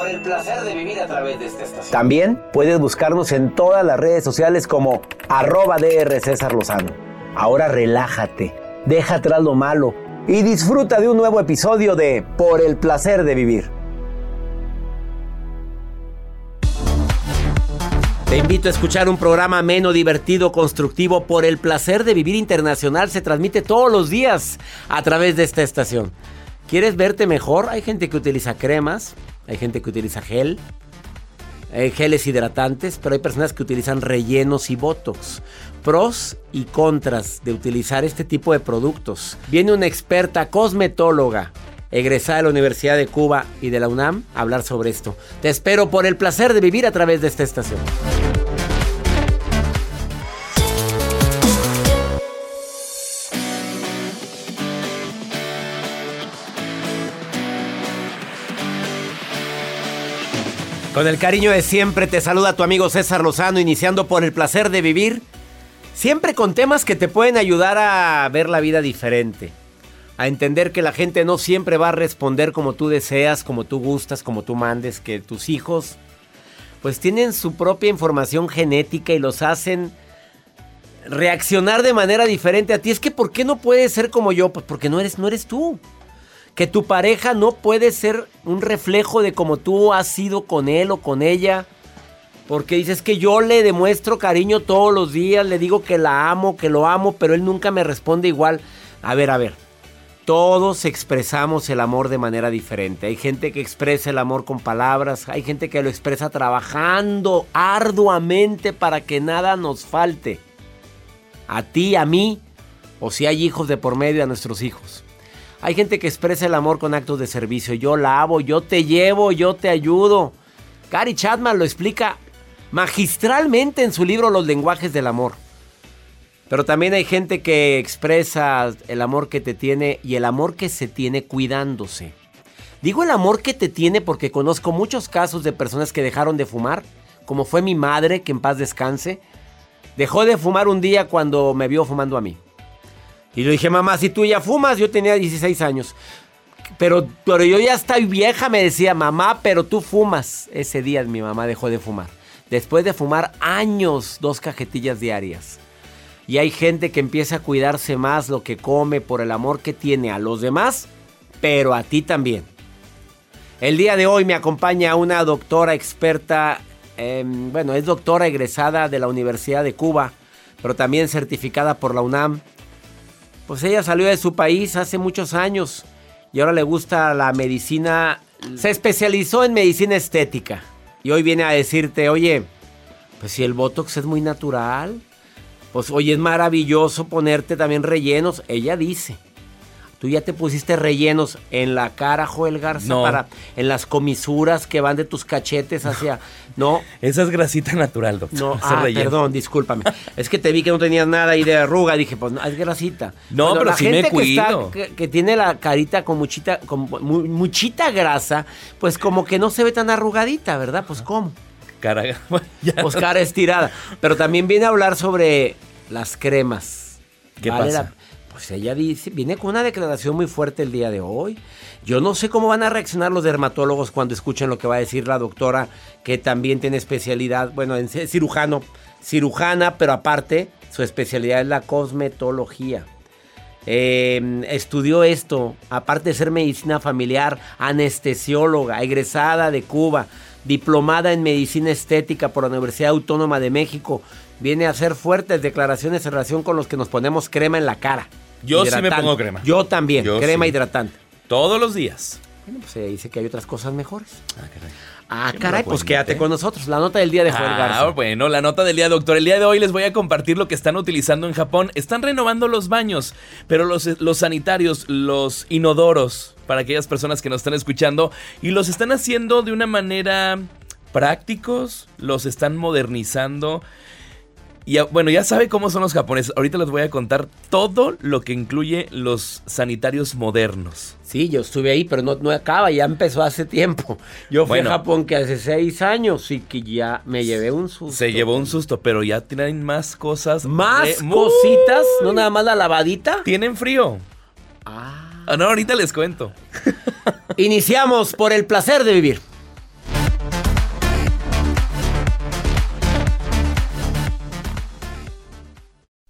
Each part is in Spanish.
Por el placer de vivir a través de esta estación. También puedes buscarnos en todas las redes sociales como arroba DR César Lozano. Ahora relájate, deja atrás lo malo y disfruta de un nuevo episodio de Por el placer de vivir. Te invito a escuchar un programa ameno, divertido, constructivo por el placer de vivir internacional. Se transmite todos los días a través de esta estación. ¿Quieres verte mejor? Hay gente que utiliza cremas, hay gente que utiliza gel, hay geles hidratantes, pero hay personas que utilizan rellenos y botox. Pros y contras de utilizar este tipo de productos. Viene una experta cosmetóloga egresada de la Universidad de Cuba y de la UNAM a hablar sobre esto. Te espero por el placer de vivir a través de esta estación. Con el cariño de siempre te saluda tu amigo César Lozano, iniciando por el placer de vivir, siempre con temas que te pueden ayudar a ver la vida diferente, a entender que la gente no siempre va a responder como tú deseas, como tú gustas, como tú mandes, que tus hijos pues tienen su propia información genética y los hacen reaccionar de manera diferente a ti. Es que ¿por qué no puedes ser como yo? Pues porque no eres, no eres tú que tu pareja no puede ser un reflejo de cómo tú has sido con él o con ella. Porque dices que yo le demuestro cariño todos los días, le digo que la amo, que lo amo, pero él nunca me responde igual. A ver, a ver. Todos expresamos el amor de manera diferente. Hay gente que expresa el amor con palabras, hay gente que lo expresa trabajando arduamente para que nada nos falte. A ti, a mí, o si hay hijos de por medio, a nuestros hijos. Hay gente que expresa el amor con actos de servicio. Yo lavo, yo te llevo, yo te ayudo. Gary Chapman lo explica magistralmente en su libro Los lenguajes del amor. Pero también hay gente que expresa el amor que te tiene y el amor que se tiene cuidándose. Digo el amor que te tiene porque conozco muchos casos de personas que dejaron de fumar, como fue mi madre, que en paz descanse. Dejó de fumar un día cuando me vio fumando a mí. Y le dije, mamá, si tú ya fumas, yo tenía 16 años. Pero, pero yo ya estoy vieja, me decía, mamá, pero tú fumas. Ese día mi mamá dejó de fumar. Después de fumar años, dos cajetillas diarias. Y hay gente que empieza a cuidarse más lo que come por el amor que tiene a los demás, pero a ti también. El día de hoy me acompaña una doctora experta, bueno, es doctora egresada de la Universidad de Cuba, pero también certificada por la UNAM pues ella salió de su país hace muchos años y ahora le gusta la medicina. Se especializó en medicina estética y hoy viene a decirte, oye, pues si el Botox es muy natural, pues hoy es maravilloso ponerte también rellenos. Ella dice, Tú ya te pusiste rellenos en la cara, Joel Garza, para en las comisuras que van de tus cachetes hacia. No. Esa es grasita natural, doctor. No, ah, perdón, discúlpame. es que te vi que no tenías nada ahí de arruga. Dije, pues no, es grasita. No, pero, sí me cuido. Que, que, tiene la carita con muchita, con muchita grasa, pues como que no se ve tan arrugadita, ¿verdad? Pues cómo. Cara, pues cara estirada. Pero también viene a hablar sobre las cremas. ¿Qué pasa? Pues ella dice, viene con una declaración muy fuerte el día de hoy. Yo no sé cómo van a reaccionar los dermatólogos cuando escuchen lo que va a decir la doctora, que también tiene especialidad, bueno, en cirujano, cirujana, pero aparte su especialidad es la cosmetología. Em, estudió esto, aparte de ser medicina familiar, anestesióloga, egresada de Cuba, diplomada en medicina estética por la Universidad Autónoma de México. Viene a hacer fuertes declaraciones en relación con los que nos ponemos crema en la cara. Yo sí me pongo crema. Yo también, crema hidratante. Todos los días. Bueno, pues se dice que hay otras cosas mejores. Ah, caray. Ah, caray, pues quédate con nosotros. La nota del día de Joel ah, bueno, la nota del día, doctor. El día de hoy les voy a compartir lo que están utilizando en Japón. Están renovando los baños, pero los, los sanitarios, los inodoros, para aquellas personas que nos están escuchando, y los están haciendo de una manera prácticos, los están modernizando. Y bueno, ya sabe cómo son los japoneses. Ahorita les voy a contar todo lo que incluye los sanitarios modernos. Sí, yo estuve ahí, pero no, no acaba, ya empezó hace tiempo. Yo fui a Japón que hace seis años y que ya me llevé un susto. Se llevó un susto, pero ya tienen más cosas. Más cositas, no nada más la lavadita. Tienen frío. Ah. ah no, ahorita les cuento. Iniciamos por el placer de vivir.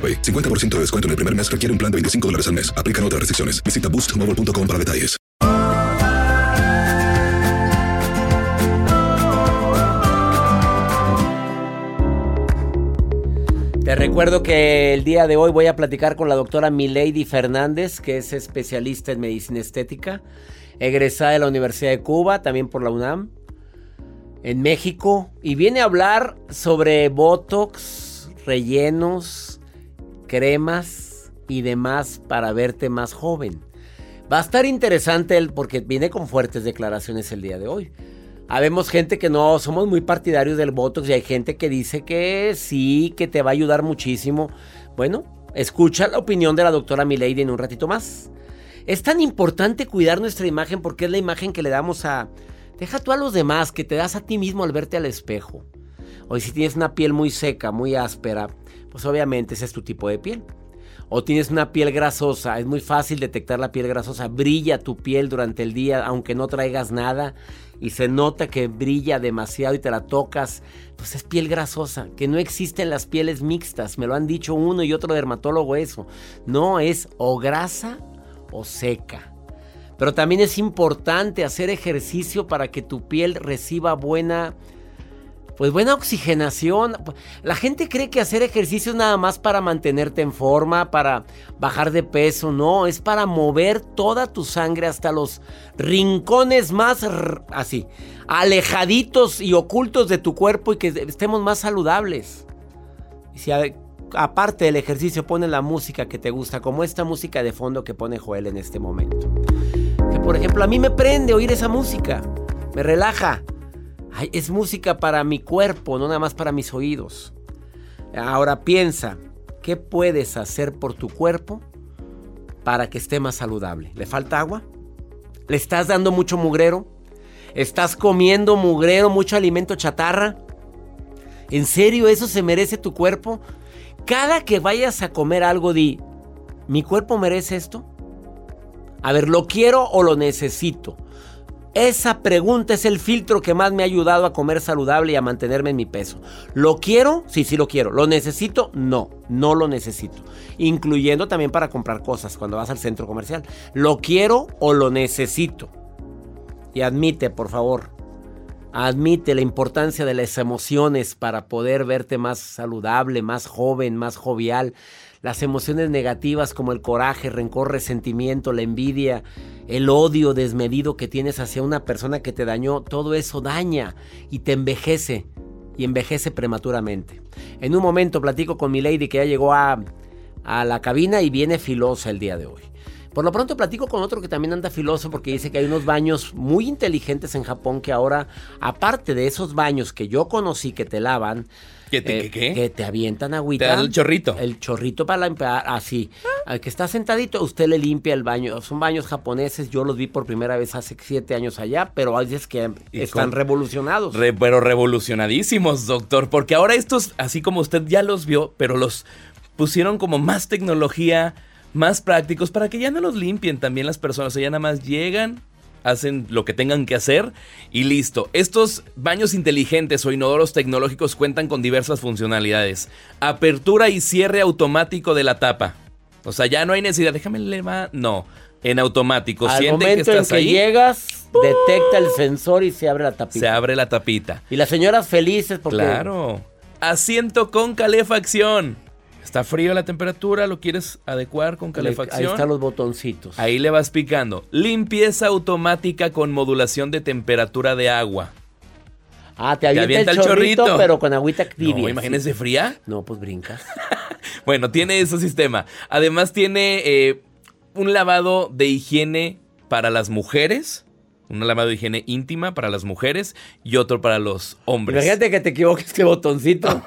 50% de descuento en el primer mes requiere un plan de 25 dólares al mes. Aplican otras restricciones. Visita boostmobile.com para detalles. Te recuerdo que el día de hoy voy a platicar con la doctora Milady Fernández, que es especialista en medicina estética, egresada de la Universidad de Cuba, también por la UNAM, en México, y viene a hablar sobre Botox, rellenos, cremas y demás para verte más joven. Va a estar interesante él porque viene con fuertes declaraciones el día de hoy. Habemos gente que no somos muy partidarios del Botox y hay gente que dice que sí, que te va a ayudar muchísimo. Bueno, escucha la opinión de la doctora Milady en un ratito más. Es tan importante cuidar nuestra imagen porque es la imagen que le damos a... Deja tú a los demás, que te das a ti mismo al verte al espejo. Hoy si tienes una piel muy seca, muy áspera, pues obviamente ese es tu tipo de piel. O tienes una piel grasosa, es muy fácil detectar la piel grasosa, brilla tu piel durante el día aunque no traigas nada y se nota que brilla demasiado y te la tocas, pues es piel grasosa, que no existen las pieles mixtas, me lo han dicho uno y otro dermatólogo eso, no es o grasa o seca. Pero también es importante hacer ejercicio para que tu piel reciba buena pues buena oxigenación. La gente cree que hacer ejercicio es nada más para mantenerte en forma, para bajar de peso. No, es para mover toda tu sangre hasta los rincones más así, alejaditos y ocultos de tu cuerpo y que estemos más saludables. Si aparte del ejercicio pones la música que te gusta, como esta música de fondo que pone Joel en este momento. Que por ejemplo a mí me prende oír esa música, me relaja es música para mi cuerpo, no nada más para mis oídos. Ahora piensa, ¿qué puedes hacer por tu cuerpo para que esté más saludable? ¿Le falta agua? ¿Le estás dando mucho mugrero? ¿Estás comiendo mugrero, mucho alimento chatarra? ¿En serio eso se merece tu cuerpo? Cada que vayas a comer algo, di, ¿mi cuerpo merece esto? A ver, ¿lo quiero o lo necesito? Esa pregunta es el filtro que más me ha ayudado a comer saludable y a mantenerme en mi peso. ¿Lo quiero? Sí, sí lo quiero. ¿Lo necesito? No, no lo necesito. Incluyendo también para comprar cosas cuando vas al centro comercial. ¿Lo quiero o lo necesito? Y admite, por favor, admite la importancia de las emociones para poder verte más saludable, más joven, más jovial. Las emociones negativas como el coraje, rencor, resentimiento, la envidia el odio desmedido que tienes hacia una persona que te dañó, todo eso daña y te envejece y envejece prematuramente. En un momento platico con mi lady que ya llegó a, a la cabina y viene filosa el día de hoy. Por lo pronto platico con otro que también anda filoso porque dice que hay unos baños muy inteligentes en Japón que ahora, aparte de esos baños que yo conocí que te lavan, ¿Que te, eh, que te avientan agüita. Te dan el chorrito. El chorrito para limpiar, así. Al que está sentadito, usted le limpia el baño. Son baños japoneses, yo los vi por primera vez hace siete años allá, pero hay veces que están revolucionados. pero revolucionadísimos, doctor, porque ahora estos, así como usted ya los vio, pero los pusieron como más tecnología, más prácticos, para que ya no los limpien también las personas, o sea, ya nada más llegan, hacen lo que tengan que hacer y listo. Estos baños inteligentes o inodoros tecnológicos cuentan con diversas funcionalidades. Apertura y cierre automático de la tapa. O sea, ya no hay necesidad, déjame levar, no, en automático. Al momento en que llegas, detecta el sensor y se abre la tapita. Se abre la tapita. Y las señoras felices porque Claro. Asiento con calefacción. Está frío la temperatura, lo quieres adecuar con calefacción. Ahí están los botoncitos. Ahí le vas picando. Limpieza automática con modulación de temperatura de agua. Ah, te avienta, el, chorrito, pero con agüita tibia. No, imagínese fría. No, pues brincas. bueno, tiene ese sistema. Además tiene eh, un lavado de higiene para las mujeres un lavado de higiene íntima para las mujeres y otro para los hombres. Imagínate que te equivoques qué botoncito.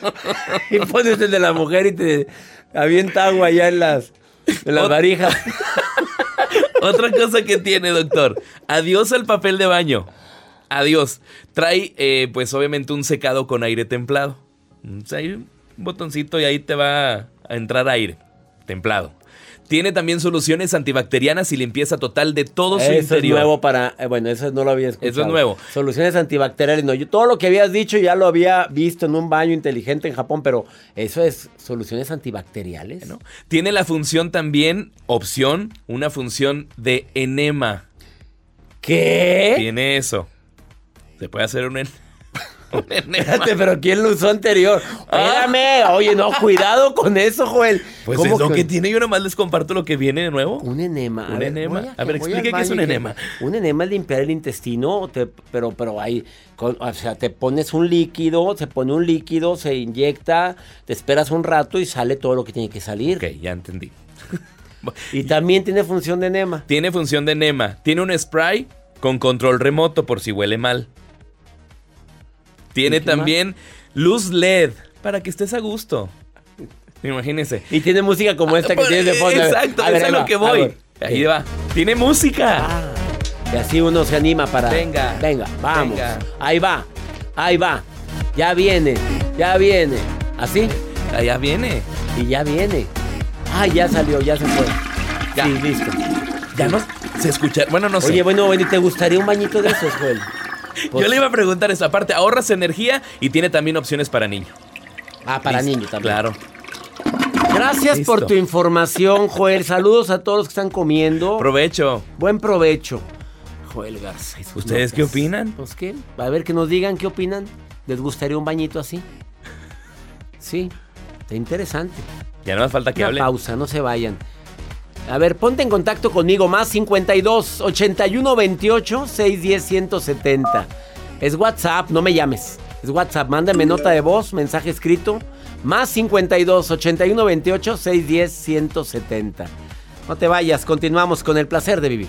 y pones el de la mujer y te avienta agua allá en las, en las varijas. Otra cosa que tiene, doctor. Adiós al papel de baño. Adiós. Trae, eh, pues obviamente, un secado con aire templado. hay un botoncito y ahí te va a entrar aire templado. Tiene también soluciones antibacterianas y limpieza total de todo su interior. Eso es nuevo para. Eh, bueno, eso no lo había escuchado. Eso es nuevo. Soluciones antibacteriales. No, yo todo lo que habías dicho ya lo había visto en un baño inteligente en Japón, pero eso es soluciones antibacteriales. ¿no? Tiene la función también, opción, una función de enema. ¿Qué? Tiene eso. Se puede hacer un enema. Espérate, pero ¿quién lo usó anterior? Ah. Espérame, oye, no, cuidado con eso, Joel. Pues es lo que... tiene, yo nomás les comparto lo que viene de nuevo. Un enema. Un enema. A ver, explique qué es un enema. Un enema es limpiar el intestino, pero, pero hay, o sea, te pones un líquido, se pone un líquido, se inyecta, te esperas un rato y sale todo lo que tiene que salir. Ok, ya entendí. y también tiene función de enema. Tiene función de enema. Tiene un spray con control remoto por si huele mal. Tiene también luz LED para que estés a gusto. Imagínense. Y tiene música como esta que pues, tienes de fondo. Exacto, es lo que voy. Ahí va. Tiene música. Ah, y así uno se anima para. Venga. Venga, vamos. Ahí va. Ahí va. Ya viene. Ya viene. ¿Así? Ya viene. Y ya viene. Ah, ya salió, ya se fue. Ya. Sí, listo. Ya no se escucha. Bueno, no sé. Oye, bueno, ¿te gustaría un bañito de esos, Joel? Yo pues le iba a preguntar esa parte. Ahorras energía y tiene también opciones para niño. Ah, para niño también. Claro. Gracias por tu información, Joel. Saludos a todos los que están comiendo. Provecho. Buen provecho. Joel Garza. ¿Ustedes qué opinan? Pues qué. A ver que nos digan qué opinan. ¿Les gustaría un bañito así? Sí, está interesante. Ya no hace falta que Una hable. pausa, no se vayan. A ver, ponte en contacto conmigo, más 52 81 28 610 170. Es WhatsApp, no me llames. Es WhatsApp, mándame nota de voz, mensaje escrito. Más 52 81 28 610 170. No te vayas, continuamos con el placer de vivir.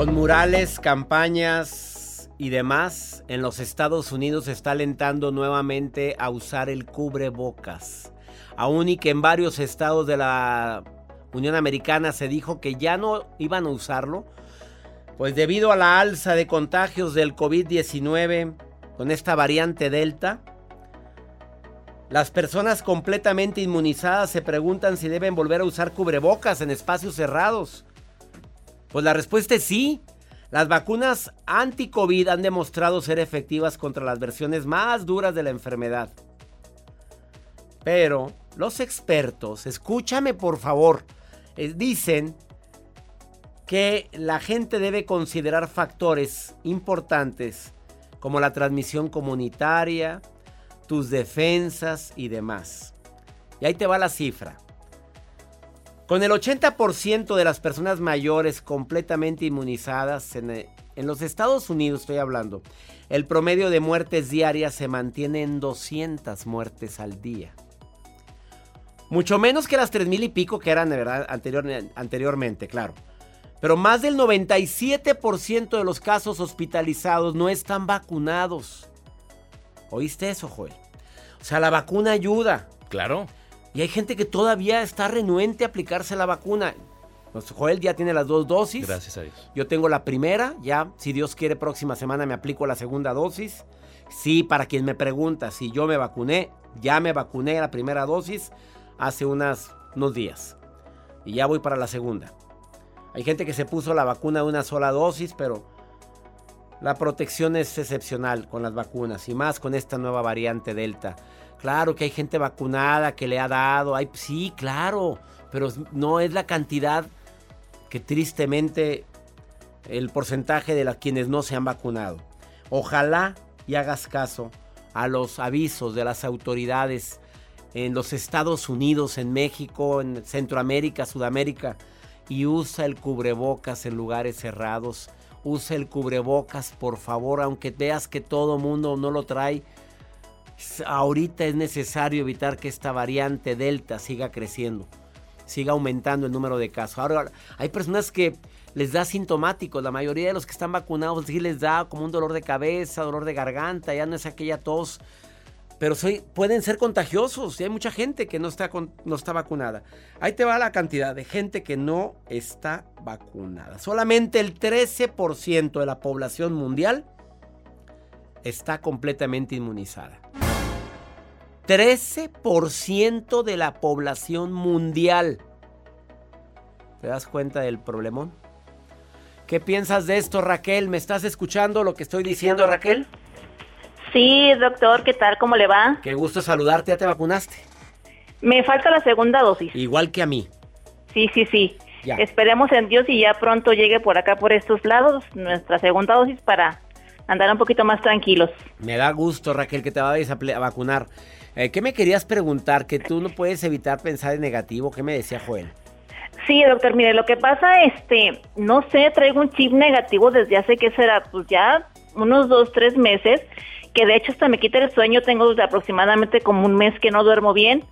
Con murales, campañas y demás, en los Estados Unidos se está alentando nuevamente a usar el cubrebocas. Aún y que en varios estados de la Unión Americana se dijo que ya no iban a usarlo, pues debido a la alza de contagios del COVID-19 con esta variante Delta, las personas completamente inmunizadas se preguntan si deben volver a usar cubrebocas en espacios cerrados. Pues la respuesta es sí. Las vacunas anti-COVID han demostrado ser efectivas contra las versiones más duras de la enfermedad. Pero los expertos, escúchame por favor, eh, dicen que la gente debe considerar factores importantes como la transmisión comunitaria, tus defensas y demás. Y ahí te va la cifra. Con el 80% de las personas mayores completamente inmunizadas en, eh, en, los Estados Unidos, estoy hablando, el promedio de muertes diarias se mantiene en 200 muertes al día. Mucho menos que las 3.000 y pico que eran anterior, anteriormente, claro. Pero más del 97% de los casos hospitalizados no están vacunados. ¿Oíste eso, Joel? O sea, la vacuna ayuda. Claro. Y hay gente que todavía está renuente a aplicarse la vacuna. Pues Joel ya tiene las dos dosis. Gracias a Dios. Yo tengo la primera, ya, si Dios quiere, próxima semana me aplico la segunda dosis. Sí, para quien me pregunta si yo me vacuné, ya me vacuné la primera dosis hace unas, unos días. Y ya voy para la segunda. Hay gente que se puso la vacuna de una sola dosis, pero la protección es excepcional con las vacunas y más con esta nueva variante Delta. Claro que hay gente vacunada que le ha dado, hay, sí, claro, pero no es la cantidad que tristemente el porcentaje de las quienes no se han vacunado. Ojalá y hagas caso a los avisos de las autoridades en los Estados Unidos, en México, en Centroamérica, Sudamérica, y usa el cubrebocas en lugares cerrados. Usa el cubrebocas, por favor, aunque veas que todo mundo no lo trae. Ahorita es necesario evitar que esta variante Delta siga creciendo. siga aumentando el número de casos. Ahora, hay personas que les da sintomáticos. La mayoría de los que están vacunados sí les da como un dolor de cabeza, dolor de garganta, ya no es aquella tos. Pero pueden ser contagiosos y hay mucha gente que no está, no está vacunada. Ahí te va la cantidad de gente que no está vacunada. Solamente el 13% de la población mundial está completamente inmunizada. 13% de la población mundial. ¿Te das cuenta del problemón? ¿Qué piensas de esto, Raquel? ¿Me estás escuchando lo que estoy diciendo, Raquel? Sí, doctor, ¿qué tal? ¿Cómo le va? Qué gusto saludarte, ¿ya te vacunaste? Me falta la segunda dosis. Igual que a mí. Sí, sí, sí. Esperemos en Dios y ya pronto llegue por acá, por estos lados, nuestra segunda dosis para andar un poquito más tranquilos. Me da gusto, Raquel, que te vayas a, vacunar. Eh, ¿Qué me querías preguntar? Que tú no puedes evitar pensar en negativo. ¿Qué me decía Joel? Sí, doctor, mire, lo que pasa, este, no sé, traigo un chip negativo desde hace que será, pues ya unos dos, tres meses, que de hecho hasta me quita el sueño, tengo aproximadamente como un mes que no duermo bien.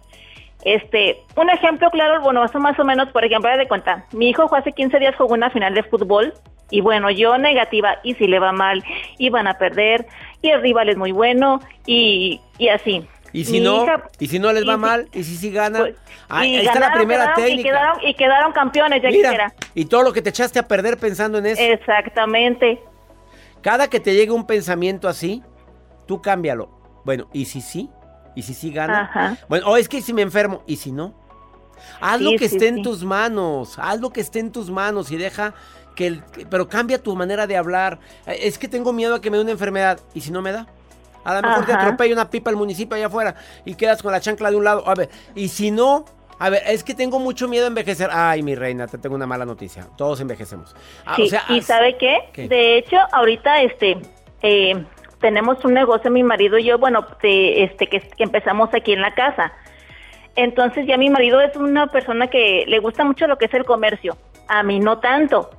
Este, un ejemplo claro, bueno, más o, más o menos, por ejemplo, de cuenta, mi hijo hace 15 días jugó una final de fútbol y bueno, yo negativa, y si le va mal, y van a perder, y el rival es muy bueno, y, y así. ¿Y si no? ¿Y si no les va mal? ¿Y si sí gana? Pues, ahí está la primera técnica. Y quedaron, campeones, ya Mira, Y todo lo que te echaste a perder pensando en eso. Exactamente. Cada que te llegue un pensamiento así, tú cámbialo. Bueno, ¿y si sí? ¿Y si sí gana? Bueno, o es que si me enfermo, ¿y si no? Haz lo que esté en tus manos, haz lo que esté en tus manos y deja que el... Pero cambia tu manera de hablar. Es que tengo miedo a que me dé una enfermedad, ¿y si no me da? A lo mejor te atropella una pipa al municipio allá afuera y quedas con la chancla de un lado. A ver, y si no, a ver, es que tengo mucho miedo a envejecer. Ay, mi reina, te tengo una mala noticia. Todos envejecemos. Ah, sí, ¿Y sabe qué? De hecho, ahorita este eh, tenemos un negocio, mi marido y yo, bueno, este que, que empezamos aquí en la casa. Entonces ya mi marido es una persona que le gusta mucho lo que es el comercio. A mí no tanto.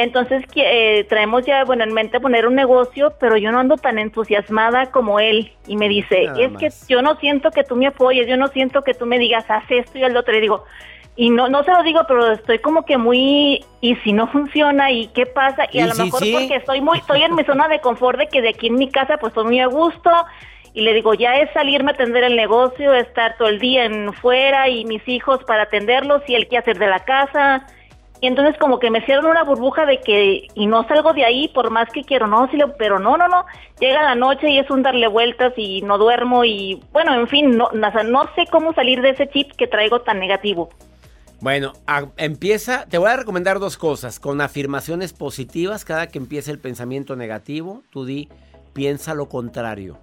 Entonces eh, traemos ya, bueno, en mente poner un negocio, pero yo no ando tan entusiasmada como él. Y me dice, es que yo no siento que tú me apoyes, yo no siento que tú me digas, haz esto y el otro. Le digo, y no, no se lo digo, pero estoy como que muy, y si no funciona, y qué pasa, y, a lo mejor porque estoy muy, estoy en mi zona de confort de que de aquí en mi casa pues estoy muy a gusto, y le digo, ya es salirme a atender el negocio, estar todo el día en fuera y mis hijos para atenderlos y el que hacer de la casa, y entonces como que me cierran una burbuja de que, y no salgo de ahí por más que quiero, no, pero no, no, no, llega la noche y es un darle vueltas y no duermo y bueno, en fin, no, no sé cómo salir de ese chip que traigo tan negativo. Bueno, empieza, te voy a recomendar dos cosas, con afirmaciones positivas, cada que empiece el pensamiento negativo, tú di, piensa lo contrario.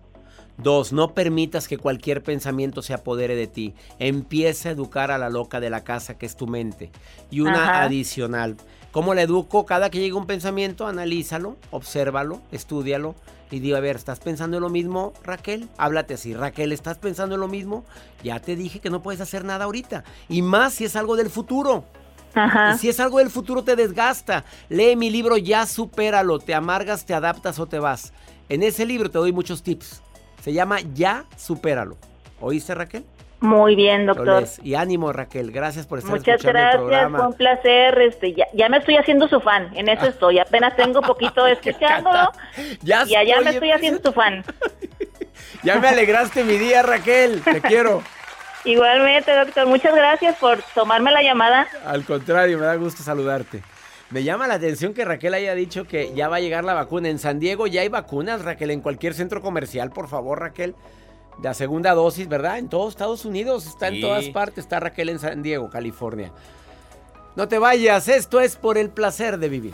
Dos, no permitas que cualquier pensamiento se apodere de ti. Empieza a educar a la loca de la casa que es tu mente. Y una adicional. ¿Cómo la educo? Cada que llegue un pensamiento, analízalo, obsérvalo, estudialo y digo, a ver, ¿estás pensando en lo mismo, Raquel? Háblate así, Raquel, ¿estás pensando en lo mismo? Ya te dije que no puedes hacer nada ahorita. Y más si es algo del futuro. Ajá. Y si es algo del futuro te desgasta. Lee mi libro Ya supéralo, te amargas, te adaptas o te vas. En ese libro te doy muchos tips. Se llama Ya Supéralo. ¿Oíste, Raquel? Muy bien, doctor. Y ánimo, Raquel. Gracias por estar Muchas escuchando gracias, el programa. fue un placer. Este, ya, me estoy haciendo su fan, en eso estoy. Apenas tengo poquito escuchándolo. ya y allá me estoy haciendo su fan. ya me alegraste mi día, Raquel. Te quiero. Igualmente, doctor. Muchas gracias por tomarme la llamada. Al contrario, me da gusto saludarte. Me llama la atención que Raquel haya dicho que ya va a llegar la vacuna. En San Diego ya hay vacunas, Raquel, en cualquier centro comercial, por favor, Raquel. La segunda dosis, ¿verdad? En todos Estados Unidos, está en todas partes. Está Raquel en San Diego, California. No te vayas, esto es por el placer de vivir.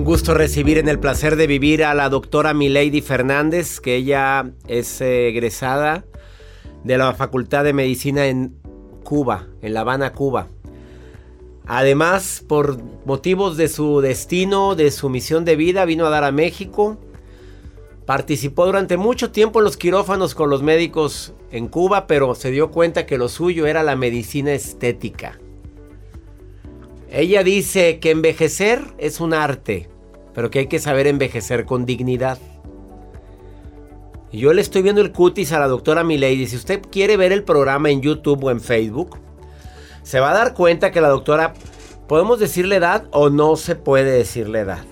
Un gusto recibir en el placer de vivir a la doctora Milady Fernández, que ella es egresada de la Facultad de Medicina en Cuba, en La Habana, Cuba. Además, por motivos de su destino, de su misión de vida, vino a dar a México. Participó durante mucho tiempo en los quirófanos con los médicos en Cuba, pero se dio cuenta que lo suyo era la medicina estética. Ella dice que envejecer es un arte, pero que hay que saber envejecer con dignidad. Yo le estoy viendo el cutis a la doctora Milady. Si usted quiere ver el programa en YouTube o en Facebook, se va a dar cuenta que la doctora, ¿podemos decirle edad o no se puede decirle edad?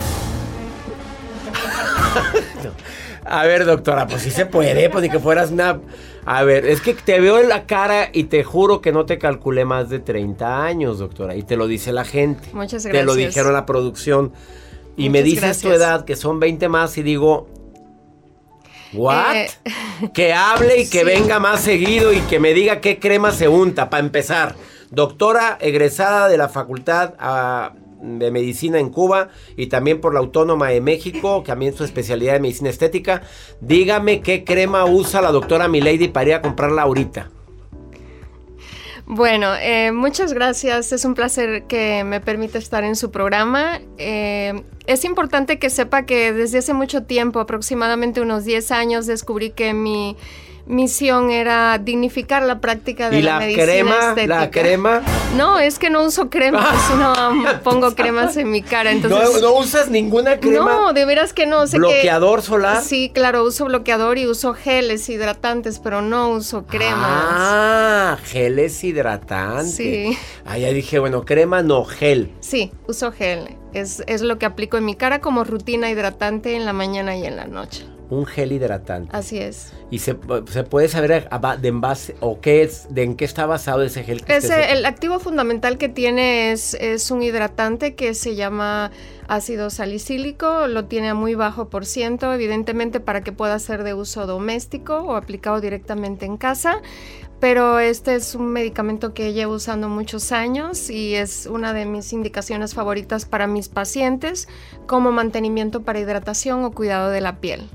A ver, doctora, pues sí se puede, pues ni que fueras una... A ver, es que te veo en la cara y te juro que no te calculé más de 30 años, doctora. Y te lo dice la gente. Muchas Te lo gracias. dijeron la producción. Y me dices tu gracias. edad, que son 20 más, y digo... ¿What? Eh, Que hable y que Sí. venga más seguido y que me diga qué crema se unta, para empezar. Doctora egresada de la Facultad ah, de Medicina en Cuba y también por la Autónoma de México, que también su especialidad de medicina estética. Dígame qué crema usa la doctora Milady para ir a comprarla ahorita. Bueno, eh, muchas gracias. Es un placer que me permita estar en su programa. Eh, es importante que sepa que desde hace mucho tiempo, aproximadamente unos 10 años, descubrí que mi misión era dignificar la práctica de y la, la medicina crema, estética. la crema. No, es que no uso cremas, no pongo cremas en mi cara. Entonces, no, no usas ninguna crema. No, de veras que no. Sé que- bloqueador solar. Sí, claro, uso bloqueador y uso geles hidratantes, pero no uso cremas. Ah, gel es hidratante. Sí. Ah, ya dije, bueno, crema no, gel. Sí, uso gel. Es, es lo que aplico en mi cara como rutina hidratante en la mañana y en la noche. Un gel hidratante. Así es. Y se, se puede saber de en base o qué es, de en qué está basado ese gel. que Ese, el activo fundamental que tiene es, es un hidratante que se llama ácido salicílico, lo tiene a muy bajo por ciento, evidentemente para que pueda ser de uso doméstico o aplicado directamente en casa. Pero este es un medicamento que llevo usando muchos años y es una de mis indicaciones favoritas para mis pacientes como mantenimiento para hidratación o cuidado de la piel.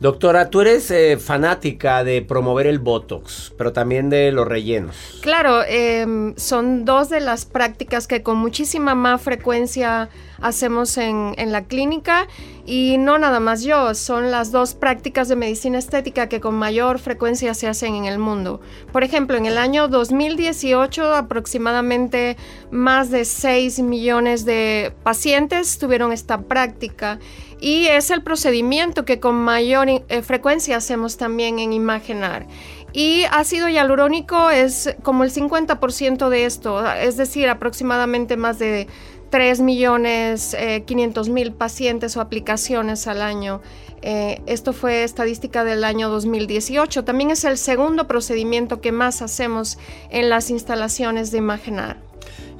Doctora, tú eres eh, fanática de promover el Botox, pero también de los rellenos. Claro, em, son dos de las prácticas que con muchísima más frecuencia hacemos en, en la clínica y no nada más yo, son las dos prácticas de medicina estética que con mayor frecuencia se hacen en el mundo. Por ejemplo, en el año 2018 aproximadamente más de 6 millones de pacientes tuvieron esta práctica y es el procedimiento que con mayor eh, frecuencia hacemos también en Imagenar. Y ácido hialurónico es como el 50% de esto, es decir, aproximadamente más de 3 millones eh, 500 mil pacientes o aplicaciones al año. Eh, esto fue estadística del año 2018. También es el segundo procedimiento que más hacemos en las instalaciones de Imagenar.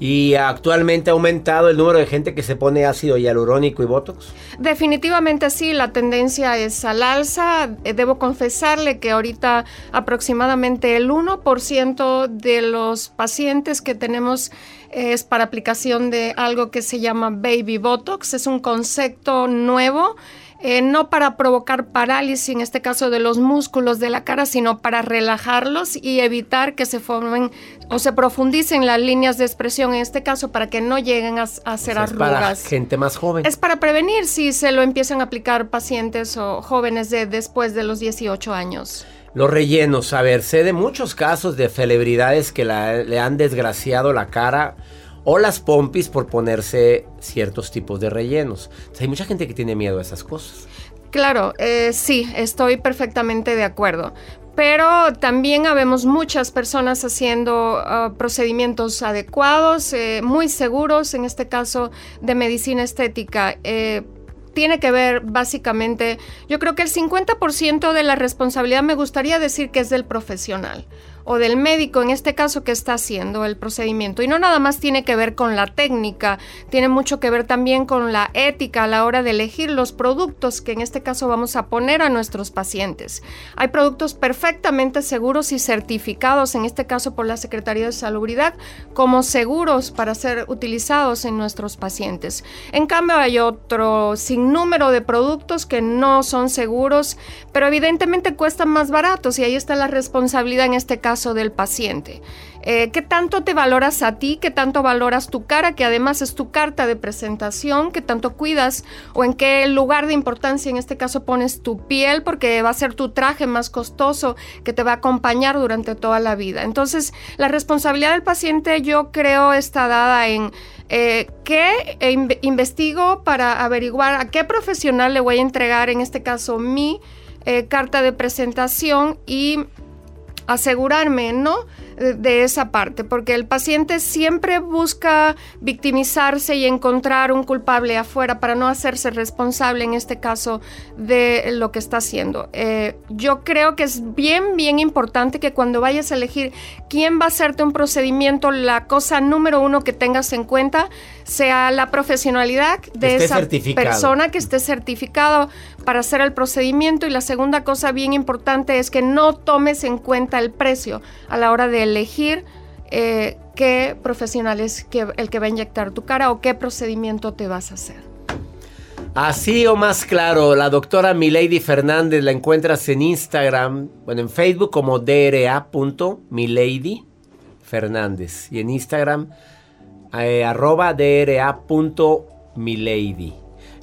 ¿Y actualmente ha aumentado el número de gente que se pone ácido hialurónico y botox? Definitivamente sí, la tendencia es al alza. Eh, debo confesarle que ahorita aproximadamente el 1% de los pacientes que tenemos es para aplicación de algo que se llama baby botox. Es un concepto nuevo eh, no para provocar parálisis, en este caso de los músculos de la cara, sino para relajarlos y evitar que se formen o se profundicen las líneas de expresión, en este caso para que no lleguen a, hacer arrugas. Es para gente más joven. Es para prevenir si se lo empiezan a aplicar pacientes o jóvenes de después de los 18 años. Los rellenos, a ver, sé de muchos casos de celebridades que le han desgraciado la cara o las pompis por ponerse ciertos tipos de rellenos. hay mucha gente que tiene miedo a esas cosas. Claro, eh, sí, estoy perfectamente de acuerdo. Pero también habemos muchas personas haciendo ah, procedimientos adecuados, eh, muy seguros, en este caso de medicina estética. Eh, tiene que ver básicamente, yo creo que el 50% de la responsabilidad me gustaría decir que es del profesional o del médico, en este caso, que está haciendo el procedimiento. Y no nada más tiene que ver con la técnica, tiene mucho que ver también con la ética a la hora de elegir los productos que en este caso vamos a poner a nuestros pacientes. Hay productos perfectamente seguros y certificados, en este caso por la Secretaría de Salubridad, como seguros para ser utilizados en nuestros pacientes. En cambio, hay otro sinnúmero de productos que no son seguros, pero evidentemente cuestan más baratos y ahí está la responsabilidad en este caso del paciente. Eh, ¿Qué tanto te valoras a ti? ¿Qué tanto valoras tu cara? Que además es tu carta de presentación. ¿Qué tanto cuidas? ¿O en qué lugar de importancia en este caso pones tu piel? Porque va a ser tu traje más costoso que te va a acompañar durante toda la vida. Entonces, la responsabilidad del paciente yo creo está dada en eh, qué investigo para averiguar a qué profesional le voy a entregar, en este caso, mi eh, carta de presentación y asegurarme, ¿no? De esa parte, porque el paciente siempre busca victimizarse y encontrar un culpable afuera para no hacerse responsable, en este caso, de lo que está haciendo. Eh, yo creo que es bien, bien importante que cuando vayas a elegir quién va a hacerte un procedimiento, la cosa número uno que tengas en cuenta sea la profesionalidad de esa persona que esté certificado para hacer el procedimiento y la segunda cosa bien importante es que no tomes en cuenta el precio a la hora de elegir eh, qué profesional es que, el que va a inyectar tu cara o qué procedimiento te vas a hacer. Así o más claro, la doctora Milady Fernández la encuentras en Instagram, bueno, en Facebook como dra.milady Fernández y en Instagram eh, arroba dra.milady.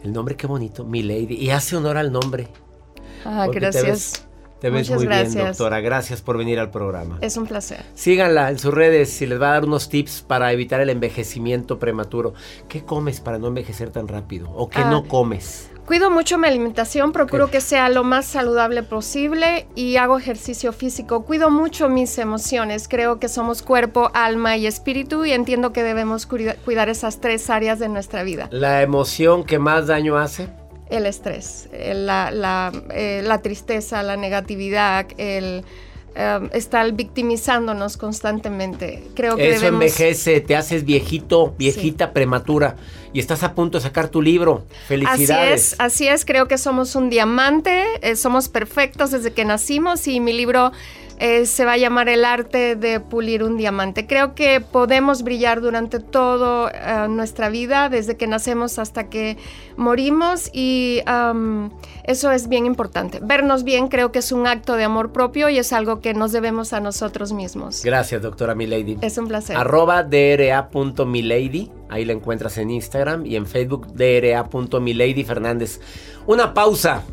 El nombre qué bonito, Milady. Y hace honor al nombre. Ah, gracias. Te ves muy bien, doctora. Gracias por venir al programa. Es un placer. Síganla en sus redes y les va a dar unos tips para evitar el envejecimiento prematuro. ¿Qué comes para no envejecer tan rápido? ¿O qué no ah, comes? Cuido mucho mi alimentación, procuro que sea lo más saludable posible y hago ejercicio físico. Cuido mucho mis emociones. Creo que somos cuerpo, alma y espíritu y entiendo que debemos cuidar esas tres áreas de nuestra vida. ¿La emoción que más daño hace? El estrés, eh, la, eh, la, tristeza, la negatividad, el em, estar victimizándonos constantemente. Creo que Eso envejece, te haces viejito, viejita prematura y estás a punto de sacar tu libro. Felicidades. Así es, así es, creo que somos un diamante, eh, somos perfectos desde que nacimos y mi libro eh, se va a llamar El arte de pulir un diamante. Creo que podemos brillar durante toda eh, nuestra vida, desde que nacemos hasta que morimos y eso es bien importante. Vernos bien creo que es un acto de amor propio y es algo que nos debemos a nosotros mismos. Gracias, doctora Milady. Es un placer. Arroba dra.milady, ahí la encuentras en Instagram y en Facebook dra.milady Fernández. Una pausa.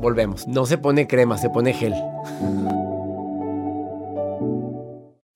Volvemos. No se pone crema, se pone gel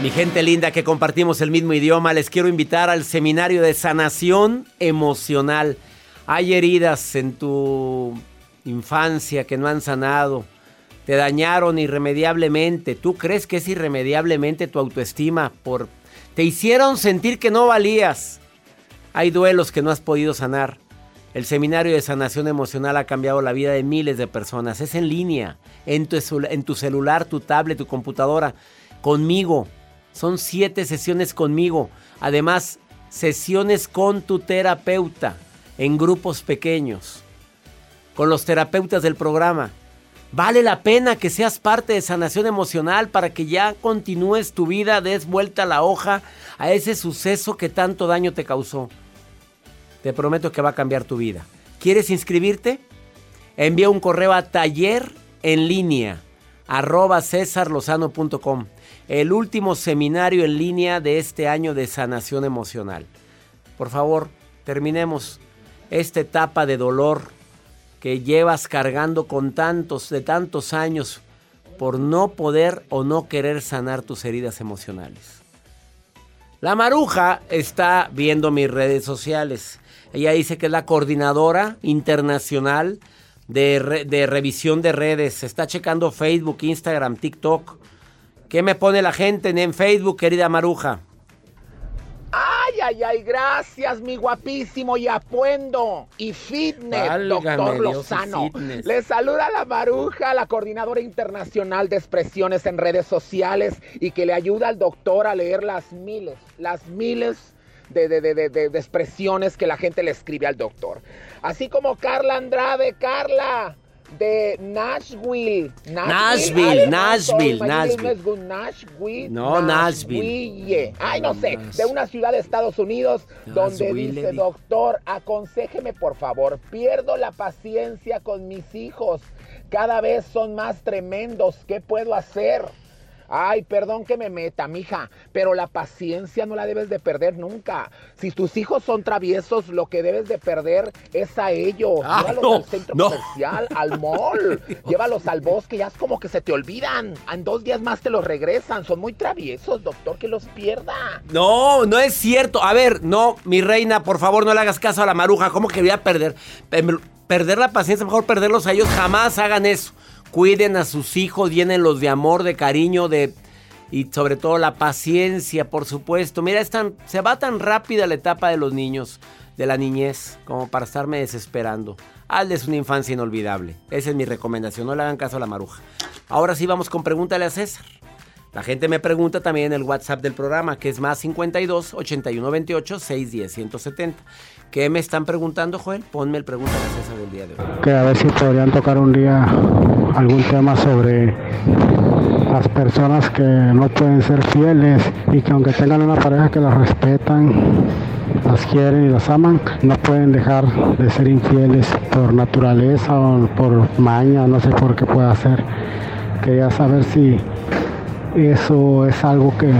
Mi gente linda que compartimos el mismo idioma, les quiero invitar al seminario de sanación emocional. Hay heridas en tu infancia que no han sanado. Te dañaron irremediablemente. ¿Tú crees que es irremediablemente tu autoestima? Por... Te hicieron sentir que no valías. Hay duelos que no has podido sanar. El seminario de sanación emocional ha cambiado la vida de miles de personas. Es en línea, en tu, en tu celular, tu tablet, tu computadora, conmigo. Son siete sesiones conmigo. Además, sesiones con tu terapeuta en grupos pequeños. Con los terapeutas del programa. Vale la pena que seas parte de sanación emocional para que ya continúes tu vida, des vuelta la hoja a ese suceso que tanto daño te causó. Te prometo que va a cambiar tu vida. ¿Quieres inscribirte? Envía un correo a taller en línea arroba cesarlozano.com el último seminario en línea de este año de sanación emocional. Por favor, terminemos esta etapa de dolor que llevas cargando con tantos de tantos años por no poder o no querer sanar tus heridas emocionales. La Maruja está viendo mis redes sociales. Ella dice que es la coordinadora internacional de, de revisión de redes. Está checando Facebook, Instagram, TikTok ¿Qué me pone la gente en Facebook, querida Maruja? Ay, ay, ay, gracias, mi guapísimo y apuendo y fitness, doctor Lozano. Le saluda la Maruja, la coordinadora internacional de expresiones en redes sociales y que le ayuda al doctor a leer las miles, las miles de, de, de, de expresiones que la gente le escribe al doctor. Así como Carla Andrade, Carla de Nashville. Nashville, Nashville, Nashville. Nashville. No, Nashville. Ay, no sé, de una ciudad de Estados Unidos donde dice, doctor, aconsejeme por favor, pierdo la paciencia con mis hijos, cada vez son más tremendos, ¿qué puedo hacer? Ay, perdón que me meta, mija, pero la paciencia no la debes de perder nunca. Si tus hijos son traviesos, lo que debes de perder es a ellos. Llévalos al centro comercial, al mall. Llévalos al bosque, ya es como que se te olvidan. En dos días más te los regresan. Son muy traviesos, doctor, que los pierda. No, no es cierto. A ver, no, mi reina, por favor, no le hagas caso a la maruja. ¿Cómo que voy a perder? Perder la paciencia, mejor perderlos a ellos. Jamás hagan eso. Cuiden a sus hijos, llénenlos de amor, de cariño, de y sobre todo la paciencia, por supuesto. Mira, es tan, se va tan rápida la etapa de los niños, de la niñez, como para estarme desesperando. Hazles una infancia inolvidable. Esa es mi recomendación. No le hagan caso a la maruja. Ahora sí vamos con pregúntale a César. La gente me pregunta también en el WhatsApp del programa, que es más 52 81 28 610 170. ¿Qué me están preguntando, Joel? Ponme el pregunta a César del día de hoy. Que a ver si podrían tocar un día algún tema sobre las personas que no pueden ser fieles y que aunque tengan una pareja que las respetan, las quieren y las aman, no pueden dejar de ser infieles por naturaleza o por maña, no sé por qué pueda ser. Quería saber si eso es algo que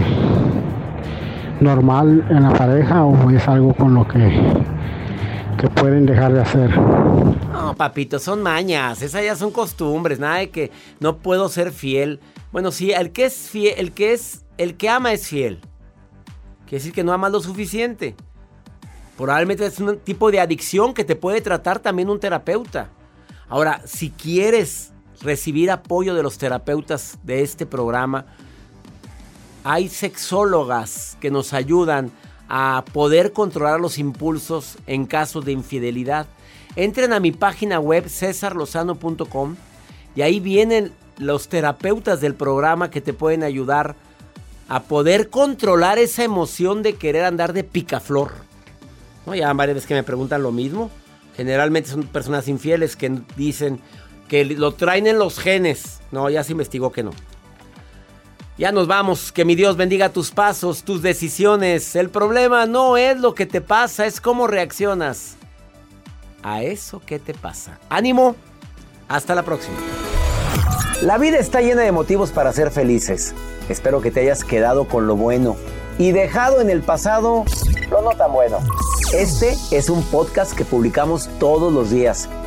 normal en la pareja o es algo con lo que, que pueden dejar de hacer? No, papito, son mañas, esas ya son costumbres, nada de que no puedo ser fiel. Bueno, sí, el que es fiel, el que es, el que ama es fiel. Quiere decir que no ama lo suficiente. Probablemente es un tipo de adicción que te puede tratar también un terapeuta. Ahora, si quieres recibir apoyo de los terapeutas de este programa, hay sexólogas que nos ayudan a poder controlar los impulsos en caso de infidelidad. Entren a mi página web cesarlozano.com y ahí vienen los terapeutas del programa que te pueden ayudar a poder controlar esa emoción de querer andar de picaflor. ¿No? Ya varias veces que me preguntan lo mismo. Generalmente son personas infieles que dicen que lo traen en los genes. No, ya se investigó que no. Ya nos vamos. Que mi Dios bendiga tus pasos, tus decisiones. El problema no es lo que te pasa, es cómo reaccionas a eso que te pasa. Ánimo. Hasta la próxima. La vida está llena de motivos para ser felices. Espero que te hayas quedado con lo bueno y dejado en el pasado lo no tan bueno. Este es un podcast que publicamos todos los días,